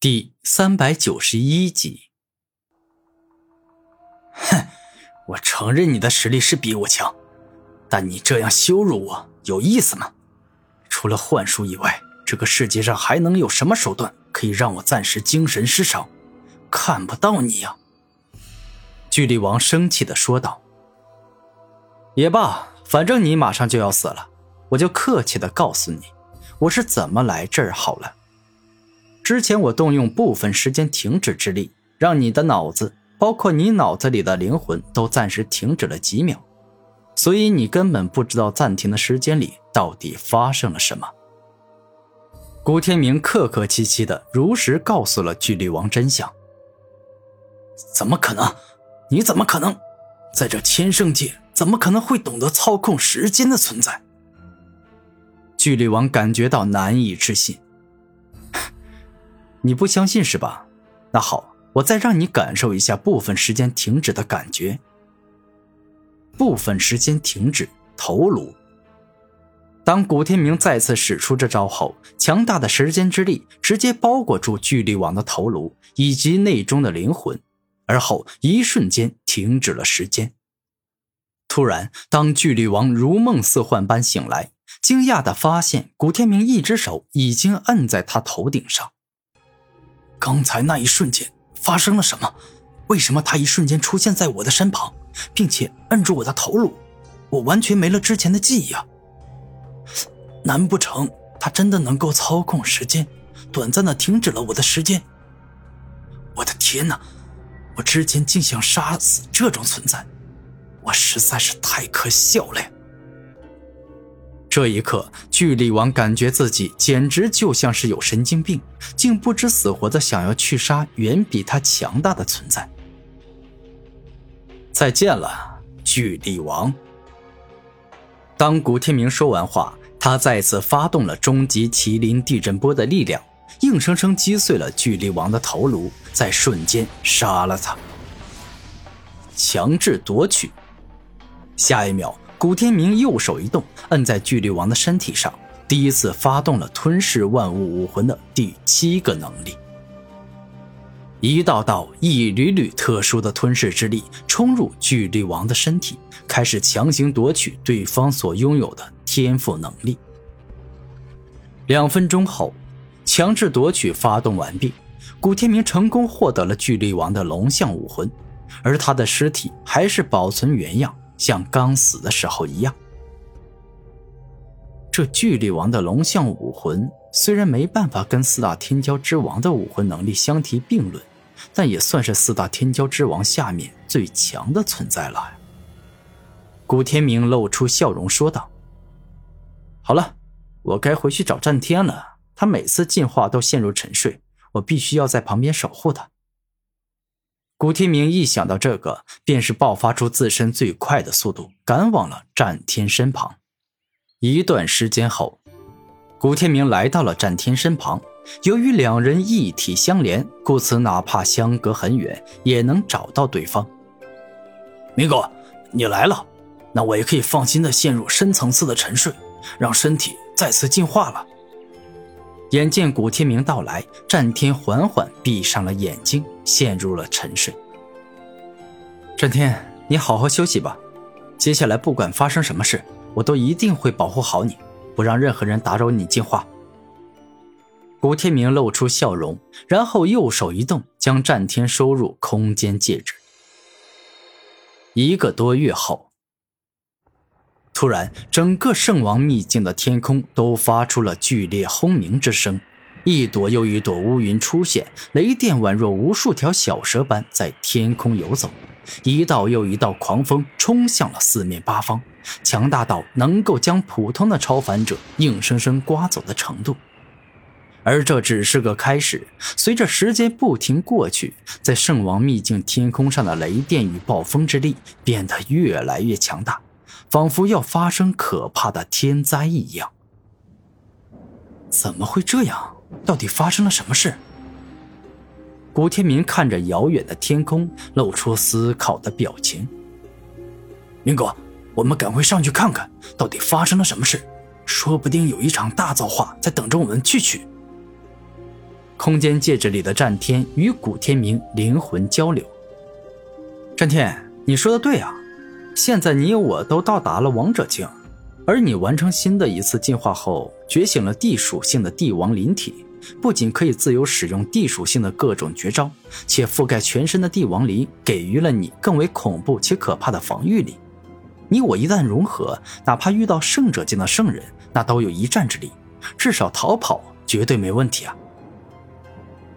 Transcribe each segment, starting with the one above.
第三百九十一集。哼，我承认你的实力是比我强，但你这样羞辱我有意思吗？除了幻术以外，这个世界上还能有什么手段可以让我暂时精神失常，看不到你呀？巨力王生气的说道。也罢，反正你马上就要死了，我就客气的告诉你，我是怎么来这儿好了。之前我动用部分时间停止之力，让你的脑子，包括你脑子里的灵魂，都暂时停止了几秒，所以你根本不知道暂停的时间里到底发生了什么。古天明客客气气的，如实告诉了巨力王真相。怎么可能？你怎么可能？在这天圣界，怎么可能会懂得操控时间的存在？巨力王感觉到难以置信。你不相信是吧？那好，我再让你感受一下部分时间停止的感觉。部分时间停止，头颅。当古天明再次使出这招后，强大的时间之力直接包裹住巨力王的头颅以及内中的灵魂，而后一瞬间停止了时间。突然，当巨力王如梦似幻般醒来，惊讶的发现古天明一只手已经摁在他头顶上。刚才那一瞬间发生了什么？为什么他一瞬间出现在我的身旁，并且摁住我的头颅？我完全没了之前的记忆啊！难不成他真的能够操控时间，短暂的停止了我的时间？我的天哪！我之前竟想杀死这种存在，我实在是太可笑了呀！这一刻，巨力王感觉自己简直就像是有神经病，竟不知死活的想要去杀远比他强大的存在。再见了，巨力王。当古天明说完话，他再次发动了终极麒麟地震波的力量，硬生生击碎了巨力王的头颅，在瞬间杀了他。强制夺取，下一秒。古天明右手一动，摁在巨力王的身体上，第一次发动了吞噬万物武魂的第七个能力。一道道、一缕缕特殊的吞噬之力冲入巨力王的身体，开始强行夺取对方所拥有的天赋能力。两分钟后，强制夺取发动完毕，古天明成功获得了巨力王的龙象武魂，而他的尸体还是保存原样。像刚死的时候一样。这巨力王的龙象武魂虽然没办法跟四大天骄之王的武魂能力相提并论，但也算是四大天骄之王下面最强的存在了。古天明露出笑容说道：“好了，我该回去找战天了。他每次进化都陷入沉睡，我必须要在旁边守护他。”古天明一想到这个，便是爆发出自身最快的速度，赶往了战天身旁。一段时间后，古天明来到了战天身旁。由于两人一体相连，故此哪怕相隔很远，也能找到对方。明哥，你来了，那我也可以放心的陷入深层次的沉睡，让身体再次进化了。眼见古天明到来，战天缓缓闭上了眼睛，陷入了沉睡。战天，你好好休息吧。接下来不管发生什么事，我都一定会保护好你，不让任何人打扰你进化。古天明露出笑容，然后右手一动，将战天收入空间戒指。一个多月后。突然，整个圣王秘境的天空都发出了剧烈轰鸣之声，一朵又一朵乌云出现，雷电宛若无数条小蛇般在天空游走，一道又一道狂风冲向了四面八方，强大到能够将普通的超凡者硬生生刮走的程度。而这只是个开始，随着时间不停过去，在圣王秘境天空上的雷电与暴风之力变得越来越强大。仿佛要发生可怕的天灾一样。怎么会这样？到底发生了什么事？古天明看着遥远的天空，露出思考的表情。明哥，我们赶快上去看看，到底发生了什么事？说不定有一场大造化在等着我们去取。空间戒指里的战天与古天明灵魂交流。战天，你说的对啊，现在你我都到达了王者境，而你完成新的一次进化后，觉醒了地属性的帝王灵体，不仅可以自由使用地属性的各种绝招，且覆盖全身的帝王灵给予了你更为恐怖且可怕的防御力。你我一旦融合，哪怕遇到圣者境的圣人，那都有一战之力，至少逃跑绝对没问题啊！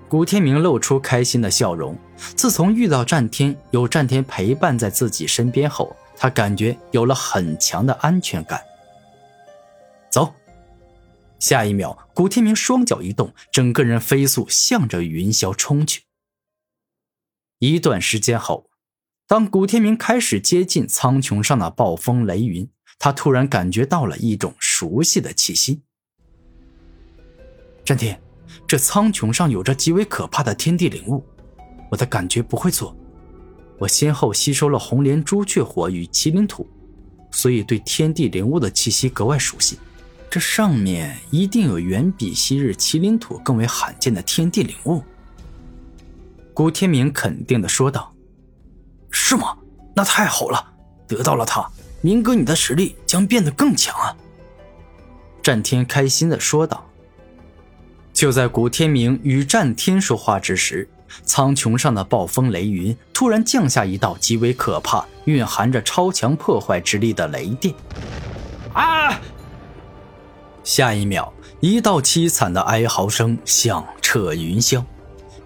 古天明露出开心的笑容。自从遇到战天，有战天陪伴在自己身边后，他感觉有了很强的安全感。走！下一秒，古天明双脚一动，整个人飞速向着云霄冲去。一段时间后，当古天明开始接近苍穹上的暴风雷云，他突然感觉到了一种熟悉的气息。战天。这苍穹上有着极为可怕的天地灵物，我的感觉不会错。我先后吸收了红莲朱雀火与麒麟土，所以对天地灵物的气息格外熟悉。这上面一定有远比昔日麒麟土更为罕见的天地灵物。古天明肯定的说道：“是吗？那太好了，得到了它，明哥你的实力将变得更强啊！”战天开心的说道。就在古天明与战天说话之时，苍穹上的暴风雷云突然降下一道极为可怕、蕴含着超强破坏之力的雷电。啊！下一秒，一道凄惨的哀嚎声响彻云霄，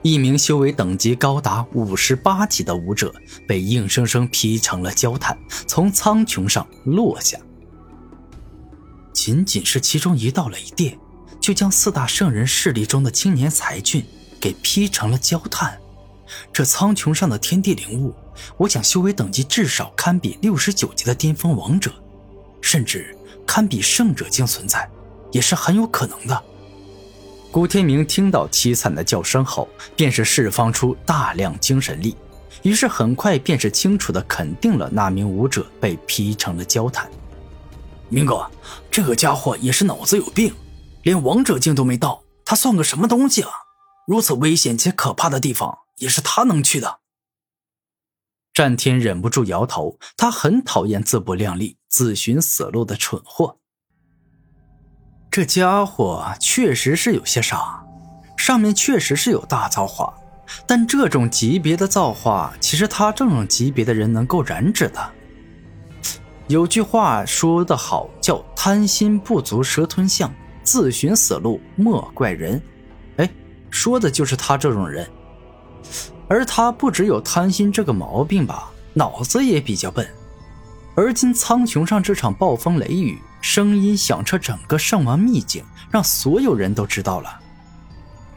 一名修为等级高达五十八级的武者被硬生生劈成了焦炭，从苍穹上落下。仅仅是其中一道雷电。就将四大圣人势力中的青年才俊给劈成了焦炭。这苍穹上的天地灵物，我想修为等级至少堪比六十九级的巅峰王者，甚至堪比圣者境存在，也是很有可能的。古天明听到凄惨的叫声后，便是释放出大量精神力，于是很快便是清楚的肯定了那名武者被劈成了焦炭。明哥，这个家伙也是脑子有病。连王者境都没到，他算个什么东西啊！如此危险且可怕的地方，也是他能去的。战天忍不住摇头，他很讨厌自不量力、自寻死路的蠢货。这家伙确实是有些傻，上面确实是有大造化，但这种级别的造化，其实他这种级别的人能够染指的？有句话说得好，叫“贪心不足蛇吞象”。自寻死路莫怪人，说的就是他这种人。而他不只有贪心这个毛病吧，脑子也比较笨。而今苍穹上这场暴风雷雨，声音响彻整个圣王秘境，让所有人都知道了。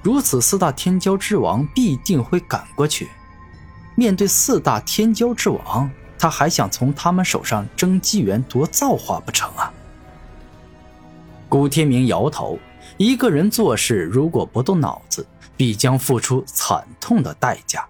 如此，四大天骄之王必定会赶过去。面对四大天骄之王，他还想从他们手上争机缘夺造化不成啊？古天明摇头，一个人做事如果不动脑子，必将付出惨痛的代价。